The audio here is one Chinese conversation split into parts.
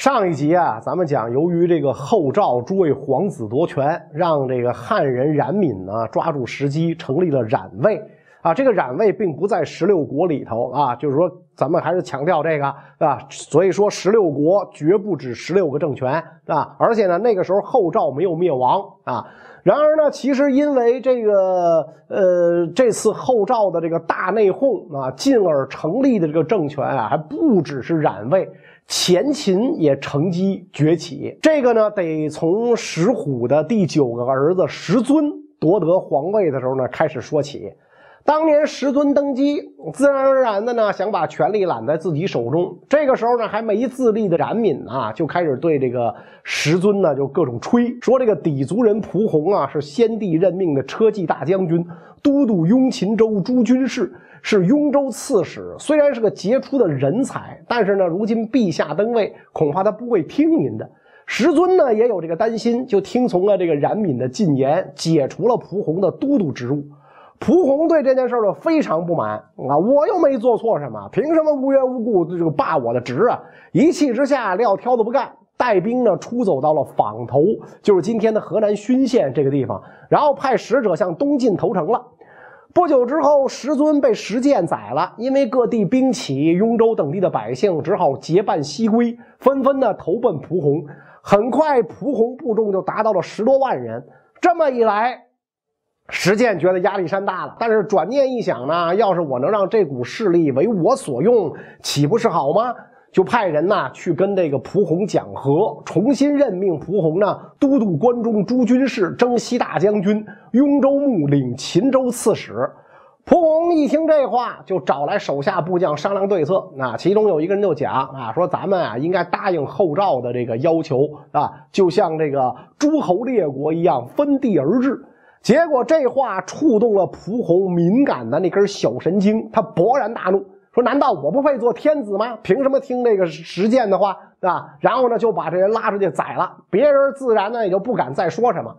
上一集啊，咱们讲，由于这个后赵诸位皇子夺权，让这个汉人冉闵呢抓住时机成立了冉魏啊。这个冉魏并不在十六国里头啊，就是说咱们还是强调这个啊。所以说十六国绝不止十六个政权啊，而且呢那个时候后赵没有灭亡啊。然而呢，其实因为这个呃这次后赵的这个大内讧啊，进而成立的这个政权啊，还不只是冉魏。前秦也乘机崛起，这个呢得从石虎的第九个儿子石尊夺得皇位的时候呢开始说起。当年石尊登基，自然而然的呢想把权力揽在自己手中。这个时候呢还没自立的冉闵啊就开始对这个石尊呢就各种吹，说这个氐族人蒲洪啊是先帝任命的车骑大将军，都督雍秦州诸军事。是雍州刺史，虽然是个杰出的人才，但是呢，如今陛下登位，恐怕他不会听您的。石尊呢也有这个担心，就听从了这个冉闵的进言，解除了蒲洪的都督职务。蒲洪对这件事儿非常不满啊，我又没做错什么，凭什么无缘无故这个罢我的职啊？一气之下，撂挑子不干，带兵呢出走到了坊头，就是今天的河南浚县这个地方，然后派使者向东晋投诚了。不久之后，石尊被石建宰了。因为各地兵起，雍州等地的百姓只好结伴西归，纷纷的投奔蒲洪。很快，蒲洪部众就达到了十多万人。这么一来，石践觉得压力山大了。但是转念一想呢，要是我能让这股势力为我所用，岂不是好吗？就派人呐去跟这个蒲洪讲和，重新任命蒲洪呢都督关中诸军事，征西大将军，雍州牧，领秦州刺史。蒲洪一听这话，就找来手下部将商量对策。那其中有一个人就讲啊，说咱们啊应该答应后赵的这个要求啊，就像这个诸侯列国一样分地而治。结果这话触动了蒲洪敏感的那根小神经，他勃然大怒。说：“难道我不配做天子吗？凭什么听这个石建的话，对吧？”然后呢，就把这人拉出去宰了。别人自然呢也就不敢再说什么。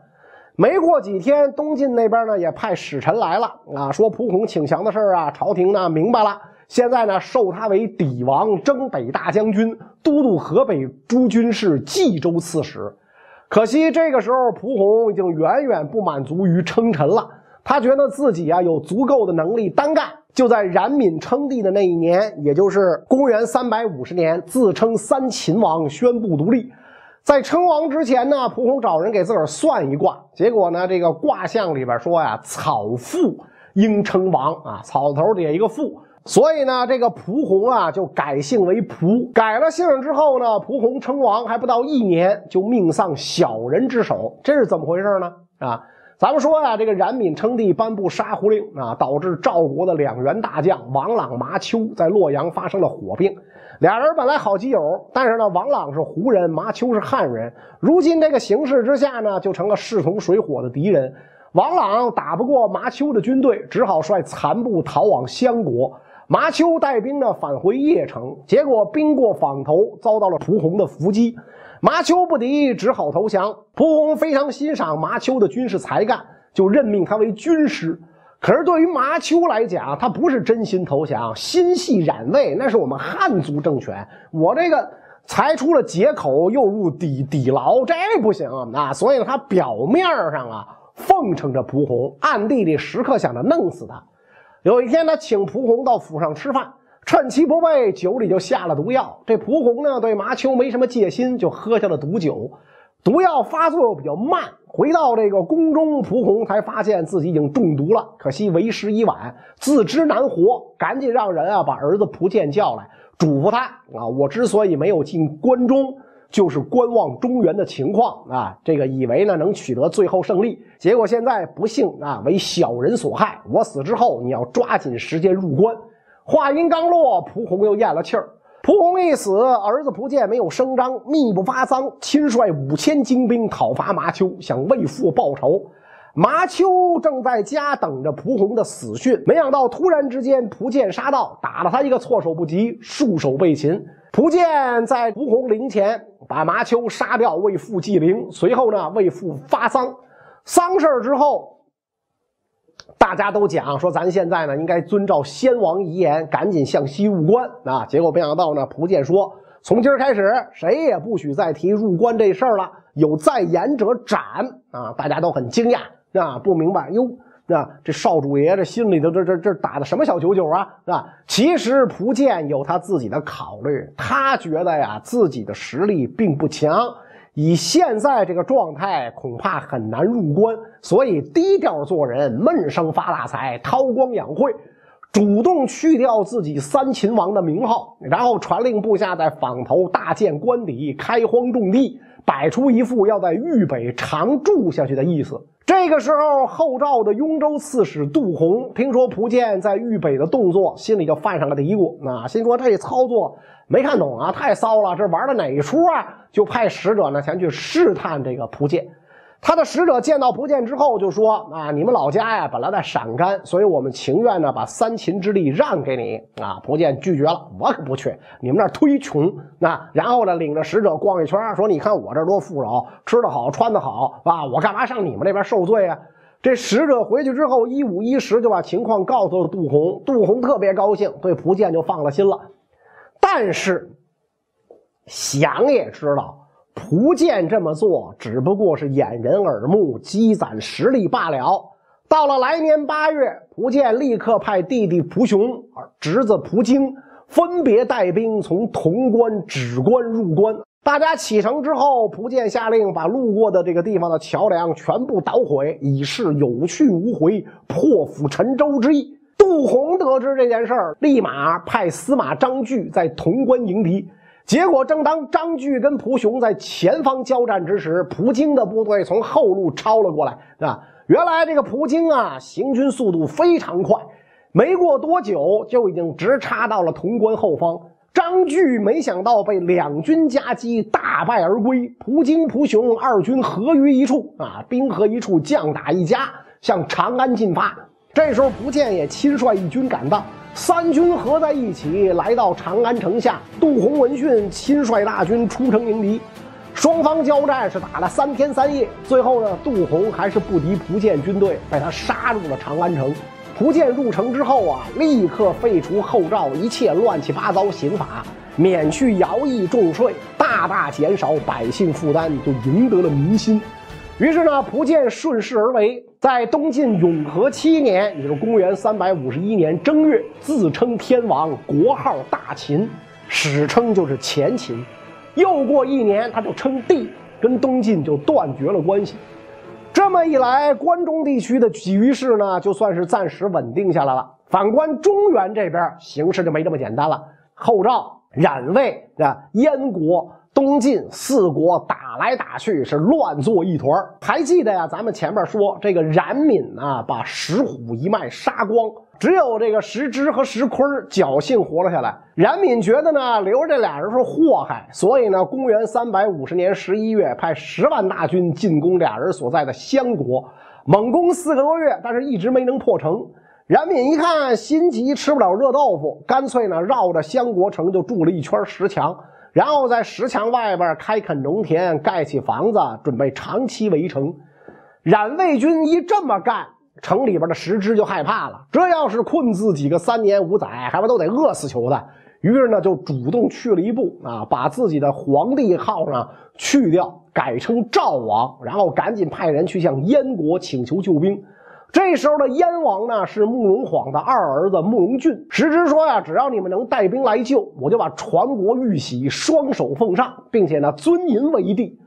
没过几天，东晋那边呢也派使臣来了啊，说蒲洪请降的事啊，朝廷呢明白了。现在呢，授他为底王、征北大将军、都督河北诸军事、冀州刺史。可惜这个时候，蒲洪已经远远不满足于称臣了。他觉得自己啊有足够的能力单干。就在冉闵称帝的那一年，也就是公元三百五十年，自称三秦王，宣布独立。在称王之前呢，蒲洪找人给自个儿算一卦，结果呢，这个卦象里边说呀，草父应称王啊，草头底下一个父，所以呢，这个蒲洪啊就改姓为蒲。改了姓之后呢，蒲洪称王还不到一年，就命丧小人之手，这是怎么回事呢？啊？咱们说呀，这个冉闵称帝，颁布杀胡令啊，导致赵国的两员大将王朗、麻丘在洛阳发生了火并。俩人本来好基友，但是呢，王朗是胡人，麻丘是汉人。如今这个形势之下呢，就成了势同水火的敌人。王朗打不过麻丘的军队，只好率残部逃往襄国。麻丘带兵呢返回邺城，结果兵过坊头，遭到了蒲洪的伏击。麻丘不敌，只好投降。蒲洪非常欣赏麻丘的军事才干，就任命他为军师。可是对于麻丘来讲，他不是真心投降，心系冉魏，那是我们汉族政权。我这个才出了劫口，又入底底牢，这不行啊！所以他表面上啊奉承着蒲洪，暗地里时刻想着弄死他。有一天，他请蒲洪到府上吃饭。趁其不备，酒里就下了毒药。这蒲洪呢，对麻丘没什么戒心，就喝下了毒酒。毒药发作又比较慢，回到这个宫中，蒲洪才发现自己已经中毒了。可惜为时已晚，自知难活，赶紧让人啊把儿子蒲剑叫来，嘱咐他啊：我之所以没有进关中，就是观望中原的情况啊。这个以为呢能取得最后胜利，结果现在不幸啊为小人所害。我死之后，你要抓紧时间入关。话音刚落，蒲洪又咽了气儿。蒲洪一死，儿子蒲建没有声张，密不发丧，亲率五千精兵讨伐麻丘，想为父报仇。麻丘正在家等着蒲洪的死讯，没想到突然之间，蒲剑杀到，打了他一个措手不及，束手被擒。蒲剑在蒲洪灵前把麻丘杀掉，为父祭灵。随后呢，为父发丧。丧事之后。大家都讲说，咱现在呢应该遵照先王遗言，赶紧向西入关啊。结果没想到呢，蒲剑说，从今儿开始，谁也不许再提入关这事儿了，有再言者斩啊！大家都很惊讶啊，不明白哟。啊，这少主爷这心里头这这这打的什么小九九啊？啊，其实蒲剑有他自己的考虑，他觉得呀，自己的实力并不强。以现在这个状态，恐怕很难入关，所以低调做人，闷声发大财，韬光养晦，主动去掉自己三秦王的名号，然后传令部下在坊头大建官邸，开荒种地，摆出一副要在豫北常住下去的意思。这个时候，后赵的雍州刺史杜洪听说蒲剑在豫北的动作，心里就犯上了嘀咕，那心说这操作。没看懂啊，太骚了！这玩的哪一出啊？就派使者呢前去试探这个蒲剑。他的使者见到蒲剑之后就说：“啊，你们老家呀本来在陕甘，所以我们情愿呢把三秦之地让给你。”啊，蒲剑拒绝了，我可不去，你们那儿忒穷。那然后呢，领着使者逛一圈，说：“你看我这多富饶，吃的好，穿的好，啊，我干嘛上你们那边受罪啊？”这使者回去之后一五一十就把情况告诉了杜洪，杜洪特别高兴，对蒲剑就放了心了。但是，想也知道，蒲剑这么做只不过是掩人耳目、积攒实力罢了。到了来年八月，蒲剑立刻派弟弟蒲雄、侄子蒲京分别带兵从潼关、轵关入关。大家启程之后，蒲剑下令把路过的这个地方的桥梁全部捣毁，以示有去无回、破釜沉舟之意。杜洪得知这件事儿，立马派司马张据在潼关迎敌。结果，正当张据跟蒲雄在前方交战之时，蒲京的部队从后路抄了过来。啊，原来这个蒲京啊，行军速度非常快，没过多久就已经直插到了潼关后方。张据没想到被两军夹击，大败而归。蒲京、蒲雄二军合于一处，啊，兵合一处，将打一家，向长安进发。这时候，蒲剑也亲率一军赶到，三军合在一起，来到长安城下。杜洪闻讯，亲率大军出城迎敌。双方交战是打了三天三夜，最后呢，杜洪还是不敌蒲剑军队，被他杀入了长安城。蒲剑入城之后啊，立刻废除后赵一切乱七八糟刑法，免去徭役重税，大大减少百姓负担，就赢得了民心。于是呢，蒲剑顺势而为，在东晋永和七年，也就是公元三百五十一年正月，自称天王，国号大秦，史称就是前秦。又过一年，他就称帝，跟东晋就断绝了关系。这么一来，关中地区的局势呢，就算是暂时稳定下来了。反观中原这边，形势就没这么简单了。后赵、冉魏啊，燕国。东晋四国打来打去是乱作一团还记得呀？咱们前面说这个冉闵啊，把石虎一脉杀光，只有这个石芝和石坤侥幸活了下来。冉闵觉得呢，留着这俩人是祸害，所以呢，公元三百五十年十一月，派十万大军进攻俩人所在的襄国，猛攻四个多月，但是一直没能破城。冉闵一看心急，吃不了热豆腐，干脆呢，绕着襄国城就筑了一圈石墙。然后在石墙外边开垦农田，盖起房子，准备长期围城。冉魏军一这么干，城里边的石支就害怕了。这要是困自己个三年五载，还不都得饿死球的？于是呢，就主动去了一步啊，把自己的皇帝号呢去掉，改称赵王，然后赶紧派人去向燕国请求救兵。这时候的燕王呢是慕容晃的二儿子慕容俊，实之说呀，只要你们能带兵来救，我就把传国玉玺双手奉上，并且呢尊您为帝。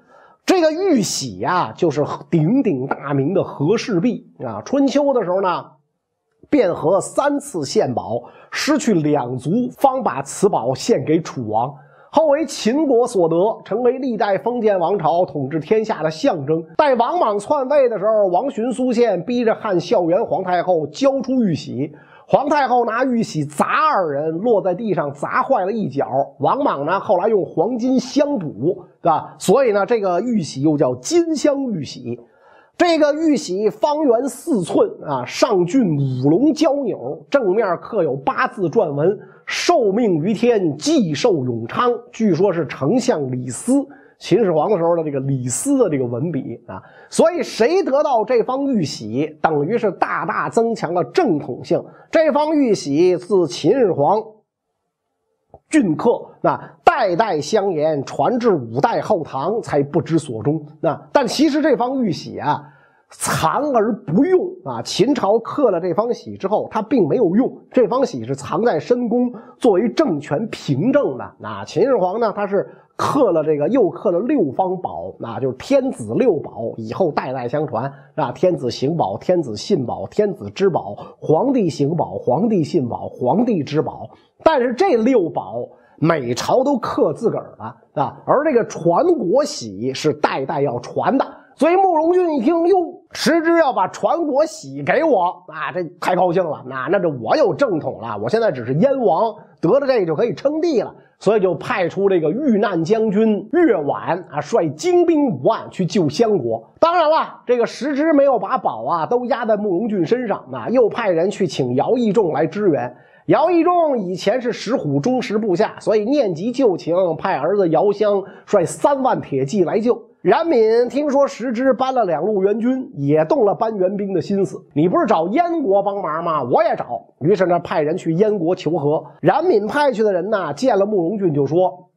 这个玉玺呀，就是鼎鼎大名的和氏璧啊。春秋的时候呢，卞和三次献宝，失去两族，方把此宝献给楚王。后为秦国所得，成为历代封建王朝统治天下的象征。待王莽篡位的时候，王寻、苏宪逼着汉孝元皇太后交出玉玺，皇太后拿玉玺砸二人，落在地上砸坏了一角。王莽呢，后来用黄金镶补，对吧？所以呢，这个玉玺又叫金镶玉玺。这个玉玺方圆四寸啊，上郡五龙交钮，正面刻有八字篆文：“受命于天，既寿永昌。”据说是丞相李斯秦始皇的时候的这个李斯的这个文笔啊。所以谁得到这方玉玺，等于是大大增强了正统性。这方玉玺自秦始皇镌刻，那代代相沿，传至五代后唐才不知所终。那但其实这方玉玺啊。藏而不用啊！秦朝刻了这方玺之后，他并没有用这方玺，是藏在深宫作为政权凭证的。那秦始皇呢？他是刻了这个，又刻了六方宝，那就是天子六宝，以后代代相传啊。天子行宝、天子信宝、天子之宝、皇帝行宝、皇帝信宝、皇帝之宝。但是这六宝每朝都刻自个儿的啊，而这个传国玺是代代要传的。所以慕容俊一听，哟，石之要把传国玺给我啊，这太高兴了。那那这我有正统了，我现在只是燕王，得了这个就可以称帝了。所以就派出这个遇难将军岳婉啊，率精兵五万去救襄国。当然了，这个石之没有把宝啊都压在慕容俊身上啊，又派人去请姚义仲来支援。姚义仲以前是石虎忠实部下，所以念及旧情，派儿子姚襄率三万铁骑来救。冉闵听说石之搬了两路援军，也动了搬援兵的心思。你不是找燕国帮忙吗？我也找。于是呢，派人去燕国求和。冉闵派去的人呢，见了慕容俊就说：“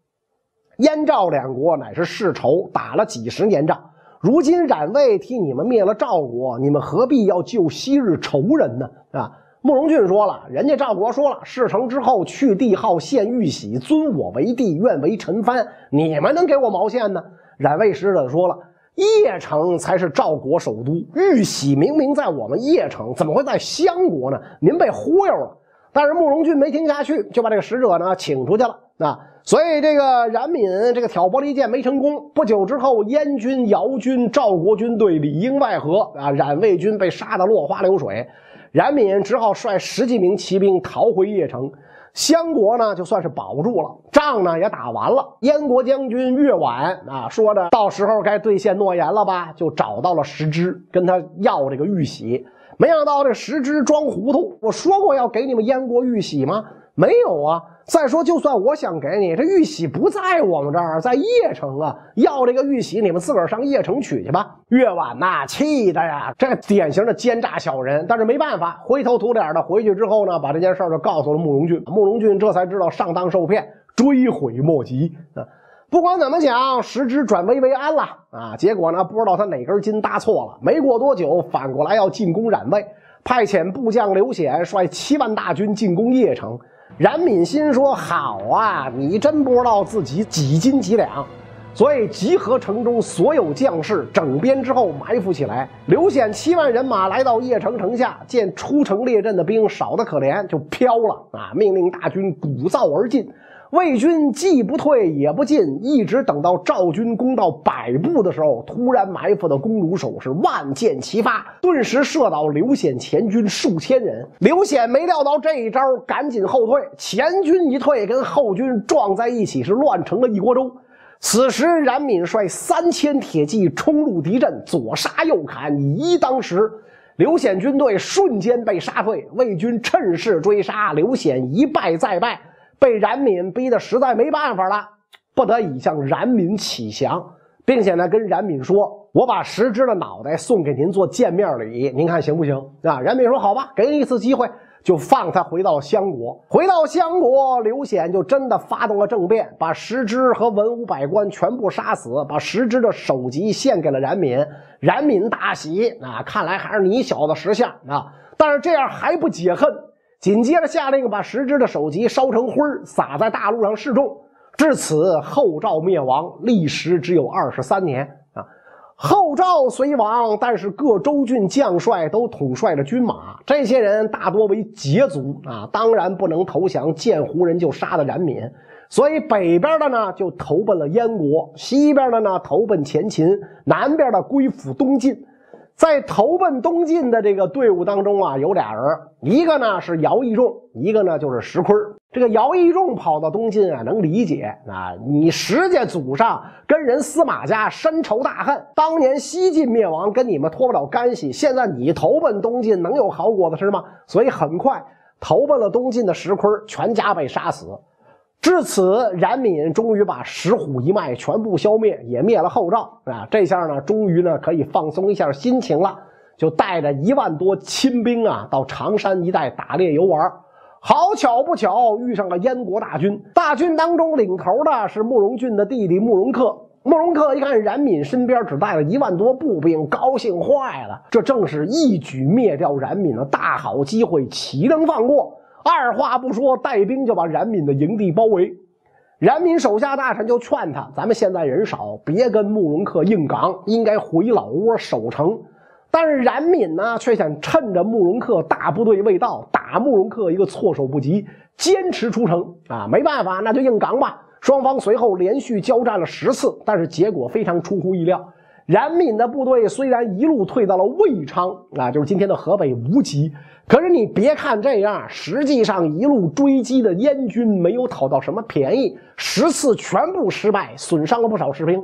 燕赵两国乃是世仇，打了几十年仗。如今冉魏替你们灭了赵国，你们何必要救昔日仇人呢？”啊，慕容俊说了：“人家赵国说了，事成之后去帝号，献玉玺，尊我为帝，愿为臣藩。你们能给我毛线呢？”冉魏使者说了：“邺城才是赵国首都，玉玺明明在我们邺城，怎么会在襄国呢？您被忽悠了。”但是慕容俊没听下去，就把这个使者呢请出去了。啊，所以这个冉闵这个挑拨离间没成功。不久之后，燕军、姚军、赵国军队里应外合，啊，冉魏军被杀得落花流水，冉闵只好率十几名骑兵逃回邺城。相国呢，就算是保住了，仗呢也打完了。燕国将军岳婉啊，说着到时候该兑现诺言了吧，就找到了石之，跟他要这个玉玺。没想到这石之装糊涂，我说过要给你们燕国玉玺吗？没有啊。再说，就算我想给你这玉玺，不在我们这儿，在邺城啊。要这个玉玺，你们自个儿上邺城取去吧。岳婉呐，气的呀，这典型的奸诈小人。但是没办法，灰头土脸的回去之后呢，把这件事就告诉了慕容俊。慕容俊这才知道上当受骗，追悔莫及啊。不管怎么讲，时之转危为安了啊。结果呢，不知道他哪根筋搭错了，没过多久，反过来要进攻冉魏，派遣部将刘显率七万大军进攻邺城。冉闵心说：“好啊，你真不知道自己几斤几两。”所以集合城中所有将士，整编之后埋伏起来。刘显七万人马来到邺城城下，见出城列阵的兵少得可怜，就飘了啊！命令大军鼓噪而进。魏军既不退也不进，一直等到赵军攻到百步的时候，突然埋伏的弓弩手是万箭齐发，顿时射倒刘显前军数千人。刘显没料到这一招，赶紧后退。前军一退，跟后军撞在一起，是乱成了一锅粥。此时，冉闵率三千铁骑冲入敌阵，左杀右砍，以一当十。刘显军队瞬间被杀退，魏军趁势追杀，刘显一败再败。被冉闵逼得实在没办法了，不得已向冉闵启降，并且呢跟冉闵说：“我把石之的脑袋送给您做见面礼，您看行不行？”啊，冉闵说：“好吧，给你一次机会，就放他回到襄国。”回到襄国，刘显就真的发动了政变，把石之和文武百官全部杀死，把石之的首级献给了冉闵。冉闵大喜，啊，看来还是你小子识相啊！但是这样还不解恨。紧接着下令把石之的首级烧成灰撒在大路上示众。至此，后赵灭亡，历时只有二十三年啊。后赵虽亡，但是各州郡将帅都统帅着军马，这些人大多为羯族啊，当然不能投降，见胡人就杀的冉闵。所以北边的呢就投奔了燕国，西边的呢投奔前秦，南边的归附东晋。在投奔东晋的这个队伍当中啊，有俩人，一个呢是姚义仲，一个呢就是石坤。这个姚义仲跑到东晋啊，能理解啊，你石家祖上跟人司马家深仇大恨，当年西晋灭亡跟你们脱不了干系，现在你投奔东晋能有好果子吃吗？所以很快投奔了东晋的石坤，全家被杀死。至此，冉闵终于把石虎一脉全部消灭，也灭了后赵啊！这下呢，终于呢可以放松一下心情了，就带着一万多亲兵啊，到常山一带打猎游玩。好巧不巧，遇上了燕国大军。大军当中领头的是慕容俊的弟弟慕容恪。慕容恪一看冉闵身边只带了一万多步兵，高兴坏了。这正是一举灭掉冉闵的大好机会，岂能放过？二话不说，带兵就把冉闵的营地包围。冉闵手下大臣就劝他：“咱们现在人少，别跟慕容恪硬刚，应该回老窝守城。”但是冉闵呢，却想趁着慕容恪大部队未到，打慕容恪一个措手不及，坚持出城。啊，没办法，那就硬刚吧。双方随后连续交战了十次，但是结果非常出乎意料。冉闵的部队虽然一路退到了魏昌，啊，就是今天的河北无极，可是你别看这样，实际上一路追击的燕军没有讨到什么便宜，十次全部失败，损伤了不少士兵。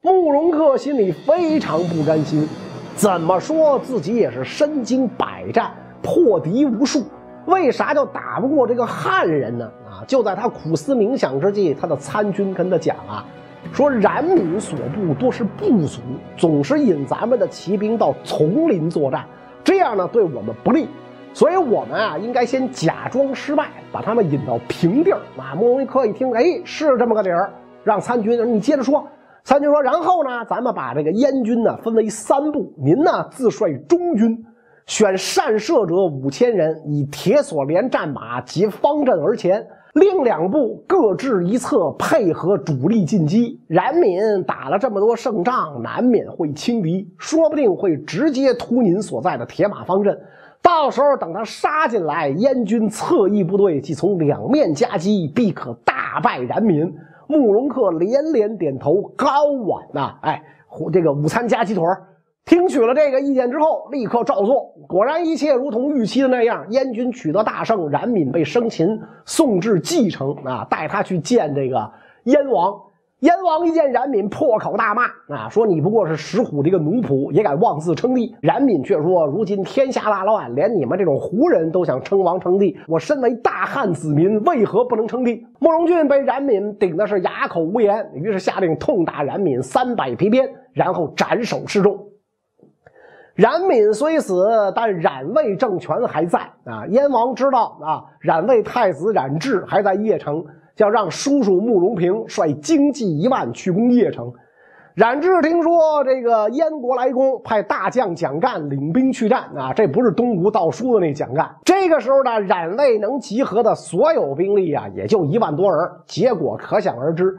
慕容恪心里非常不甘心，怎么说自己也是身经百战，破敌无数。为啥就打不过这个汉人呢？啊！就在他苦思冥想之际，他的参军跟他讲啊，说冉闵所部多是部族，总是引咱们的骑兵到丛林作战，这样呢对我们不利，所以我们啊应该先假装失败，把他们引到平地儿。啊，慕容恪一听，哎，是这么个理儿，让参军你接着说。参军说，然后呢，咱们把这个燕军呢分为三部，您呢自率中军。选善射者五千人，以铁索连战马及方阵而前；另两部各置一侧，配合主力进击。冉闵打了这么多胜仗，难免会轻敌，说不定会直接突您所在的铁马方阵。到时候等他杀进来，燕军侧翼部队即从两面夹击，必可大败冉闵。慕容恪连连点头，高碗呐，哎，这个午餐加鸡腿听取了这个意见之后，立刻照做。果然，一切如同预期的那样，燕军取得大胜，冉闵被生擒，送至蓟城啊，带他去见这个燕王。燕王一见冉闵，破口大骂啊，说你不过是石虎的一个奴仆，也敢妄自称帝。冉闵却说，如今天下大乱，连你们这种胡人都想称王称帝，我身为大汉子民，为何不能称帝？慕容俊被冉闵顶的是哑口无言，于是下令痛打冉闵三百皮鞭，然后斩首示众。冉闵虽死，但冉魏政权还在啊！燕王知道啊，冉魏太子冉智还在邺城，叫让叔叔慕容平率精骑一万去攻邺城。冉智听说这个燕国来攻，派大将蒋干领兵去战啊！这不是东吴道书的那蒋干。这个时候呢，冉魏能集合的所有兵力啊，也就一万多人，结果可想而知。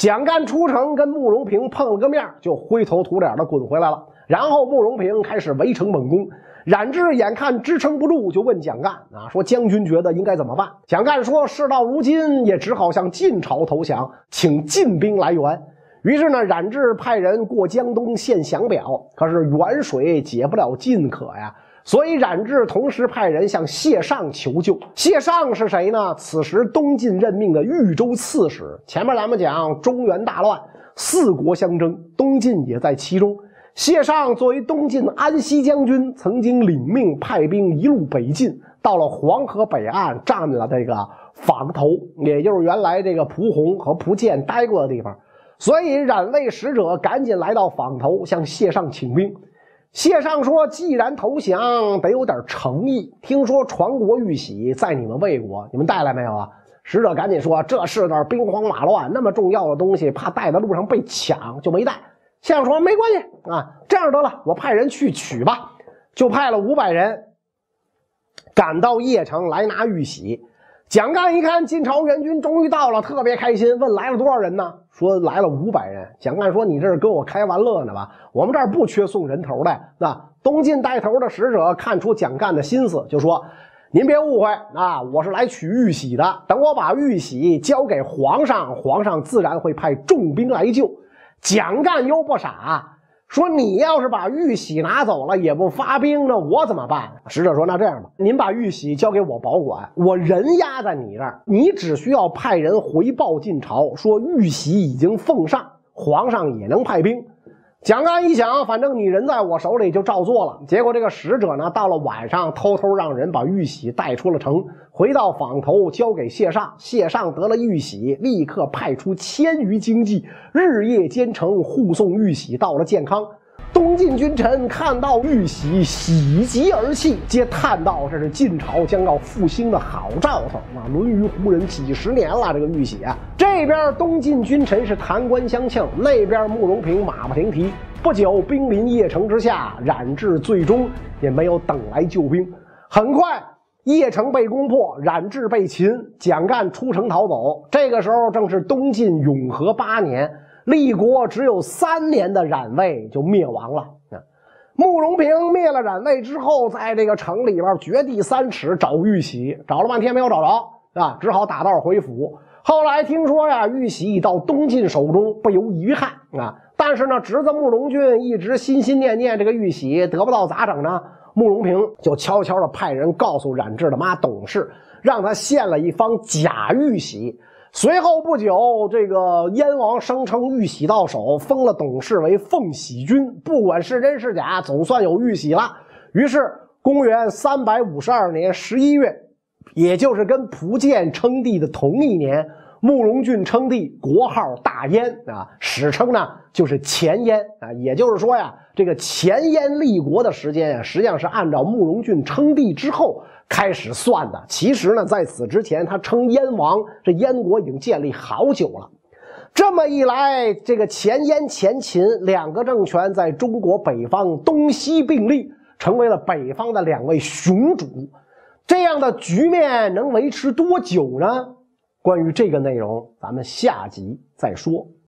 蒋干出城跟慕容平碰了个面，就灰头土脸的滚回来了。然后慕容平开始围城猛攻，冉智眼看支撑不住，就问蒋干啊，说将军觉得应该怎么办？蒋干说，事到如今也只好向晋朝投降，请晋兵来援。于是呢，冉智派人过江东献降表，可是远水解不了近渴呀，所以冉智同时派人向谢尚求救。谢尚是谁呢？此时东晋任命的豫州刺史。前面咱们讲中原大乱，四国相争，东晋也在其中。谢尚作为东晋安西将军，曾经领命派兵一路北进，到了黄河北岸，占了这个坊头，也就是原来这个蒲洪和蒲建待过的地方。所以冉魏使者赶紧来到坊头，向谢尚请兵。谢尚说：“既然投降，得有点诚意。听说传国玉玺在你们魏国，你们带来没有啊？”使者赶紧说：“这世道兵荒马乱，那么重要的东西，怕带在路上被抢，就没带。”谢尚说：“没关系啊，这样得了，我派人去取吧。”就派了五百人赶到邺城来拿玉玺。蒋干一看晋朝援军终于到了，特别开心，问来了多少人呢？说来了五百人。蒋干说：“你这是跟我开玩乐呢吧？我们这儿不缺送人头的。”那东晋带头的使者看出蒋干的心思，就说：“您别误会啊，我是来取玉玺的。等我把玉玺交给皇上，皇上自然会派重兵来救。”蒋干又不傻，说：“你要是把玉玺拿走了，也不发兵，那我怎么办？”使者说：“那这样吧，您把玉玺交给我保管，我人压在你这儿，你只需要派人回报晋朝，说玉玺已经奉上，皇上也能派兵。”蒋干一想，反正你人在我手里，就照做了。结果这个使者呢，到了晚上，偷偷让人把玉玺带出了城，回到坊头交给谢尚。谢尚得了玉玺，立刻派出千余精骑，日夜兼程护送玉玺到了建康。东晋君臣看到玉玺，喜极而泣，皆叹道：“这是晋朝将要复兴的好兆头啊！沦于胡人几十年了，这个玉玺啊！”这边东晋君臣是弹冠相庆，那边慕容平马不停蹄。不久，兵临邺城之下，冉智最终也没有等来救兵。很快，邺城被攻破，冉智被擒，蒋干出城逃走。这个时候正是东晋永和八年。立国只有三年的冉魏就灭亡了！慕容平灭了冉魏之后，在这个城里边掘地三尺找玉玺，找了半天没有找着啊，只好打道回府。后来听说呀，玉玺已到东晋手中，不由遗憾啊。但是呢，侄子慕容俊一直心心念念这个玉玺得不到，咋整呢？慕容平就悄悄的派人告诉冉智的妈董氏，让他献了一方假玉玺。随后不久，这个燕王声称玉玺到手，封了董氏为奉玺君。不管是真是假，总算有玉玺了。于是，公元三百五十二年十一月，也就是跟蒲建称帝的同一年，慕容俊称帝，国号大燕啊，史称呢就是前燕啊。也就是说呀，这个前燕立国的时间呀，实际上是按照慕容俊称帝之后。开始算的，其实呢，在此之前，他称燕王，这燕国已经建立好久了。这么一来，这个前燕、前秦两个政权在中国北方东西并立，成为了北方的两位雄主。这样的局面能维持多久呢？关于这个内容，咱们下集再说。